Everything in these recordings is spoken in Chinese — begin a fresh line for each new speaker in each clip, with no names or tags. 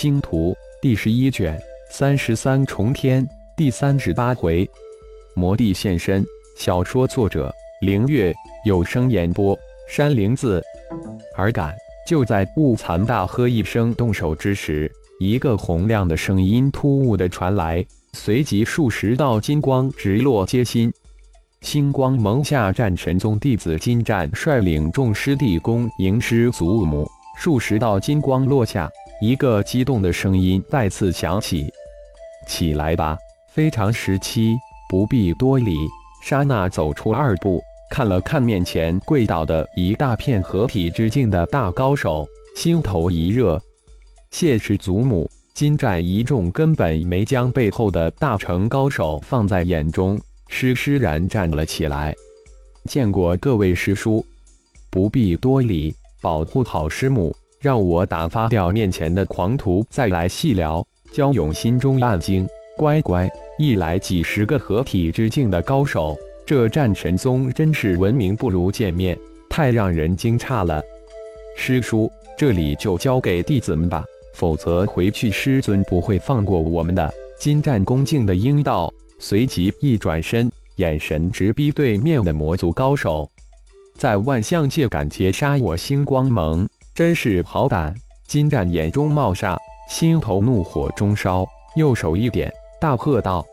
星图第十一卷三十三重天第三十八回，魔帝现身。小说作者：凌月，有声演播：山灵子。而感就在雾残大喝一声动手之时，一个洪亮的声音突兀的传来，随即数十道金光直落街心。星光盟下战神宗弟子金战率领众师弟恭迎师祖母，数十道金光落下。一个激动的声音再次响起：“起来吧，非常时期，不必多礼。”莎娜走出二步，看了看面前跪倒的一大片合体之境的大高手，心头一热。谢氏祖母金战一众根本没将背后的大成高手放在眼中，施施然站了起来：“见过各位师叔，不必多礼，保护好师母。”让我打发掉面前的狂徒，再来细聊。焦勇心中暗惊，乖乖，一来几十个合体之境的高手，这战神宗真是闻名不如见面，太让人惊诧了。师叔，这里就交给弟子们吧，否则回去师尊不会放过我们的。金战恭敬的应道，随即一转身，眼神直逼对面的魔族高手，在万象界敢劫杀我星光盟！真是好胆！金战眼中冒煞，心头怒火中烧，右手一点，大喝道：“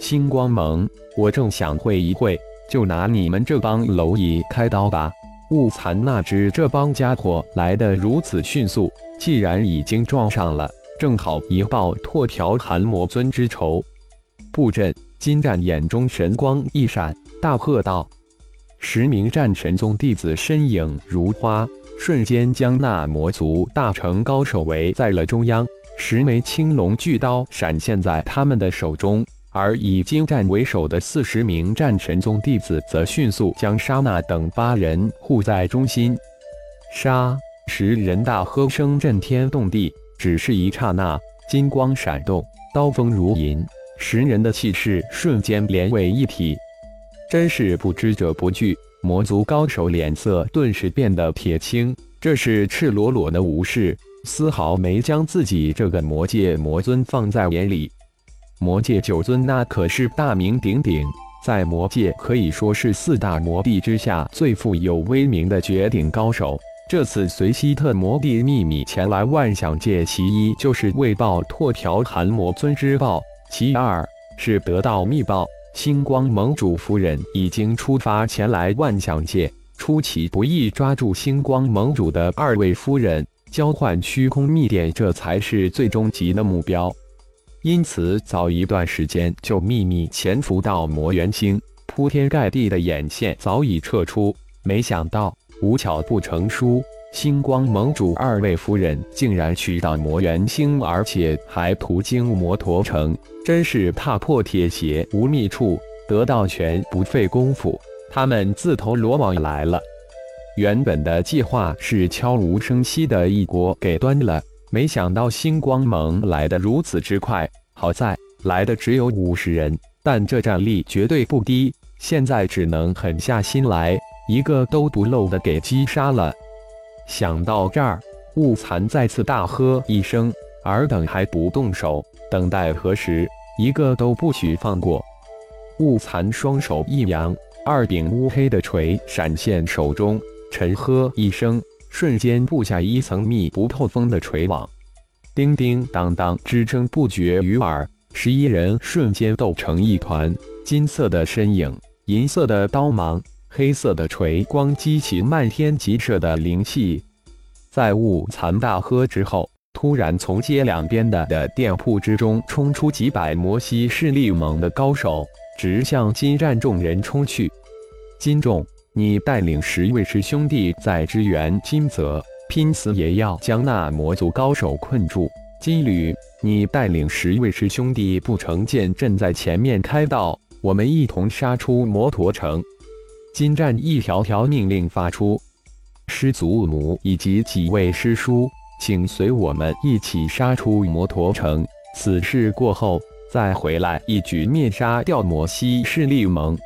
星光盟，我正想会一会，就拿你们这帮蝼蚁开刀吧！”雾残那只这帮家伙来得如此迅速，既然已经撞上了，正好一报拓条寒魔尊之仇。布阵！金战眼中神光一闪，大喝道：“十名战神宗弟子身影如花。”瞬间将那魔族大成高手围在了中央，十枚青龙巨刀闪现在他们的手中，而以金战为首的四十名战神宗弟子则迅速将沙那等八人护在中心。杀！十人大喝声震天动地，只是一刹那，金光闪动，刀锋如银，十人的气势瞬间连为一体，真是不知者不惧。魔族高手脸色顿时变得铁青，这是赤裸裸的无视，丝毫没将自己这个魔界魔尊放在眼里。魔界九尊那可是大名鼎鼎，在魔界可以说是四大魔帝之下最富有威名的绝顶高手。这次随希特魔帝秘密前来万象界，其一就是为报拓条寒魔尊之报，其二是得到密报。星光盟主夫人已经出发前来万象界，出其不意抓住星光盟主的二位夫人，交换虚空秘典，这才是最终极的目标。因此，早一段时间就秘密潜伏到魔元星，铺天盖地的眼线早已撤出。没想到无巧不成书，星光盟主二位夫人竟然去到魔元星，而且还途经摩陀城。真是踏破铁鞋无觅处，得到全不费功夫。他们自投罗网来了。原本的计划是悄无声息的一锅给端了，没想到星光盟来的如此之快。好在来的只有五十人，但这战力绝对不低。现在只能狠下心来，一个都不漏的给击杀了。想到这儿，雾残再次大喝一声：“尔等还不动手！等待何时？”一个都不许放过！雾残双手一扬，二柄乌黑的锤闪现手中，沉喝一声，瞬间布下一层密不透风的锤网，叮叮当当之声不绝于耳。十一人瞬间斗成一团，金色的身影，银色的刀芒，黑色的锤光，激起漫天急射的灵气。在雾残大喝之后。突然，从街两边的的店铺之中冲出几百摩西势力猛的高手，直向金战众人冲去。金众，你带领十位师兄弟在支援金泽，拼死也要将那魔族高手困住。金旅，你带领十位师兄弟不成剑阵在前面开道，我们一同杀出摩陀城。金战一条条命令发出，师祖母以及几位师叔。请随我们一起杀出摩陀城，此事过后再回来，一举灭杀掉摩西势力盟。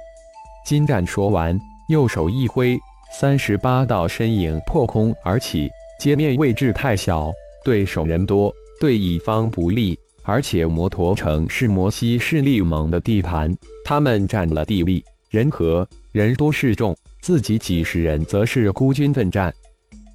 金战说完，右手一挥，三十八道身影破空而起。街面位置太小，对手人多，对乙方不利。而且摩陀城是摩西势力盟的地盘，他们占了地利，人和，人多势众，自己几十人则是孤军奋战。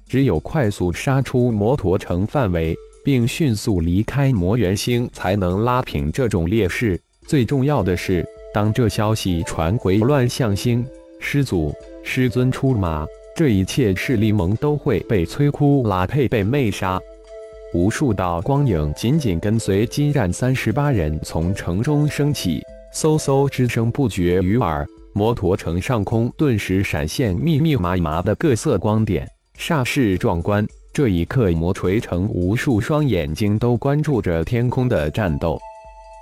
只有快速杀出摩陀城范围，并迅速离开魔元星，才能拉平这种劣势。最重要的是，当这消息传回乱象星，师祖、师尊出马，这一切势力盟都会被摧枯拉配，被魅杀。无数道光影紧紧跟随金战三十八人从城中升起，嗖嗖之声不绝于耳。摩陀城上空顿时闪现密密麻麻的各色光点，煞是壮观。这一刻，魔锤城无数双眼睛都关注着天空的战斗。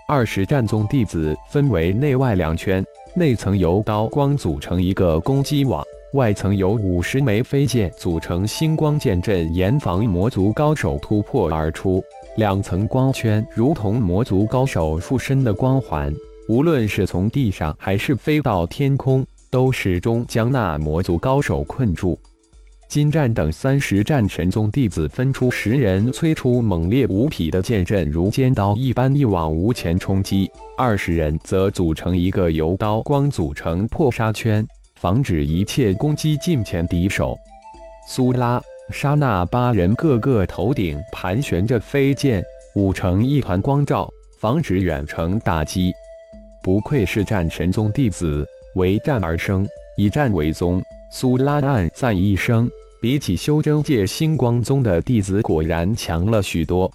二十战宗弟子分为内外两圈，内层由刀光组成一个攻击网。外层由五十枚飞剑组成星光剑阵，严防魔族高手突破而出。两层光圈如同魔族高手附身的光环，无论是从地上还是飞到天空，都始终将那魔族高手困住。金战等三十战神宗弟子分出十人，催出猛烈无匹的剑阵，如尖刀一般一往无前冲击；二十人则组成一个由刀光组成破杀圈。防止一切攻击近前敌手。苏拉、沙那八人个个头顶盘旋着飞剑，舞成一团光照，防止远程打击。不愧是战神宗弟子，为战而生，以战为宗。苏拉暗赞一声，比起修真界星光宗的弟子，果然强了许多。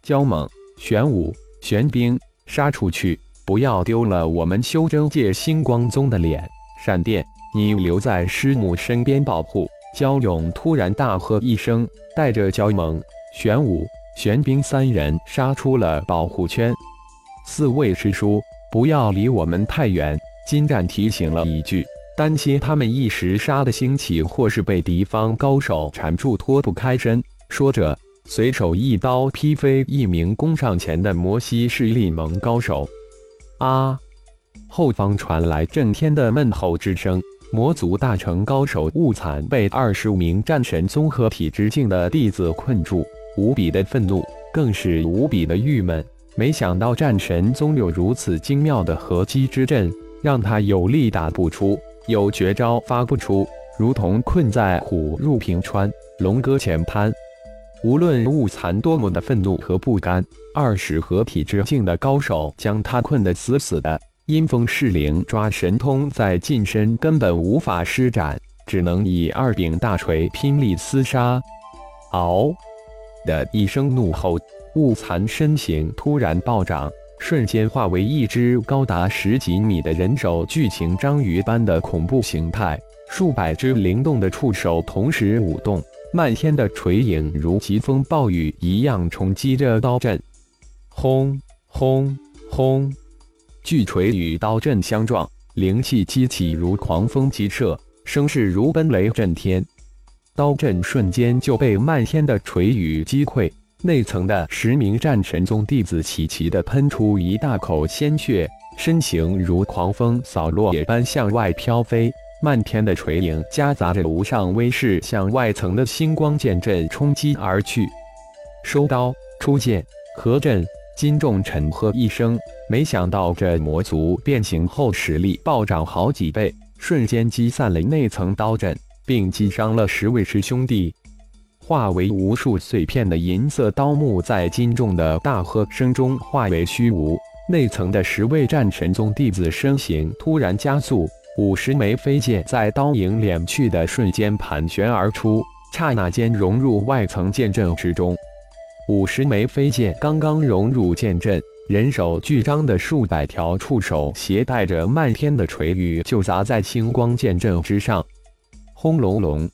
焦猛、玄武、玄冰，杀出去，不要丢了我们修真界星光宗的脸。闪电，你留在师母身边保护。焦勇突然大喝一声，带着焦猛、玄武、玄冰三人杀出了保护圈。四位师叔，不要离我们太远。金战提醒了一句，担心他们一时杀的兴起，或是被敌方高手缠住脱不开身。说着，随手一刀劈飞一名攻上前的摩西势力盟高手。啊！后方传来震天的闷吼之声，魔族大成高手雾惨被二十五名战神综合体之境的弟子困住，无比的愤怒，更是无比的郁闷。没想到战神宗有如此精妙的合击之阵，让他有力打不出，有绝招发不出，如同困在虎入平川，龙搁浅滩。无论雾残多么的愤怒和不甘，二十合体之境的高手将他困得死死的。阴风噬灵抓神通在近身根本无法施展，只能以二柄大锤拼力厮杀。嗷！的一声怒吼，雾残身形突然暴涨，瞬间化为一只高达十几米的人手巨型章鱼般的恐怖形态。数百只灵动的触手同时舞动，漫天的锤影如疾风暴雨一样冲击着刀阵。轰轰轰！巨锤与刀阵相撞，灵气激起如狂风急射，声势如奔雷震天。刀阵瞬间就被漫天的锤雨击溃，内层的十名战神宗弟子齐齐的喷出一大口鲜血，身形如狂风扫落叶般向外飘飞。漫天的锤影夹杂着无上威势，向外层的星光剑阵冲击而去。收刀，出剑，合阵。金重沉喝一声，没想到这魔族变形后实力暴涨好几倍，瞬间击散了内层刀阵，并击伤了十位师兄弟，化为无数碎片的银色刀幕在金重的大喝声中化为虚无。内层的十位战神宗弟子身形突然加速，五十枚飞剑在刀影敛去的瞬间盘旋而出，刹那间融入外层剑阵之中。五十枚飞剑刚刚融入剑阵，人手巨张的数百条触手携带着漫天的锤雨，就砸在星光剑阵之上。轰隆隆，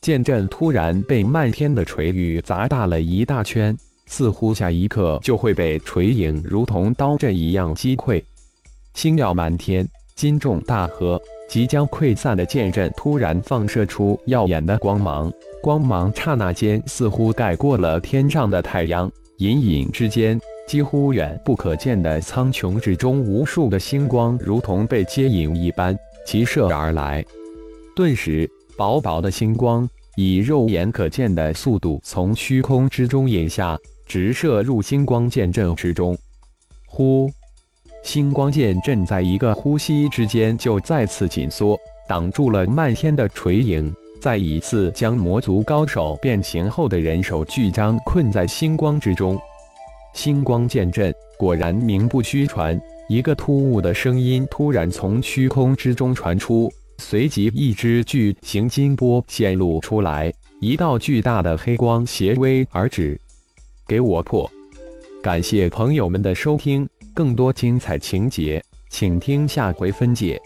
剑阵突然被漫天的锤雨砸大了一大圈，似乎下一刻就会被锤影如同刀阵一样击溃。星耀满天，金重大河，即将溃散的剑阵突然放射出耀眼的光芒。光芒刹那间似乎盖过了天上的太阳，隐隐之间，几乎远不可见的苍穹之中，无数的星光如同被接引一般急射而来。顿时，薄薄的星光以肉眼可见的速度从虚空之中引下，直射入星光剑阵之中。呼，星光剑阵在一个呼吸之间就再次紧缩，挡住了漫天的锤影，再一次将魔族高手变形后的人手巨章困在星光之中。星光剑阵果然名不虚传。一个突兀的声音突然从虚空之中传出，随即一只巨型金波显露出来，一道巨大的黑光斜威而止。给我破！感谢朋友们的收听，更多精彩情节，请听下回分解。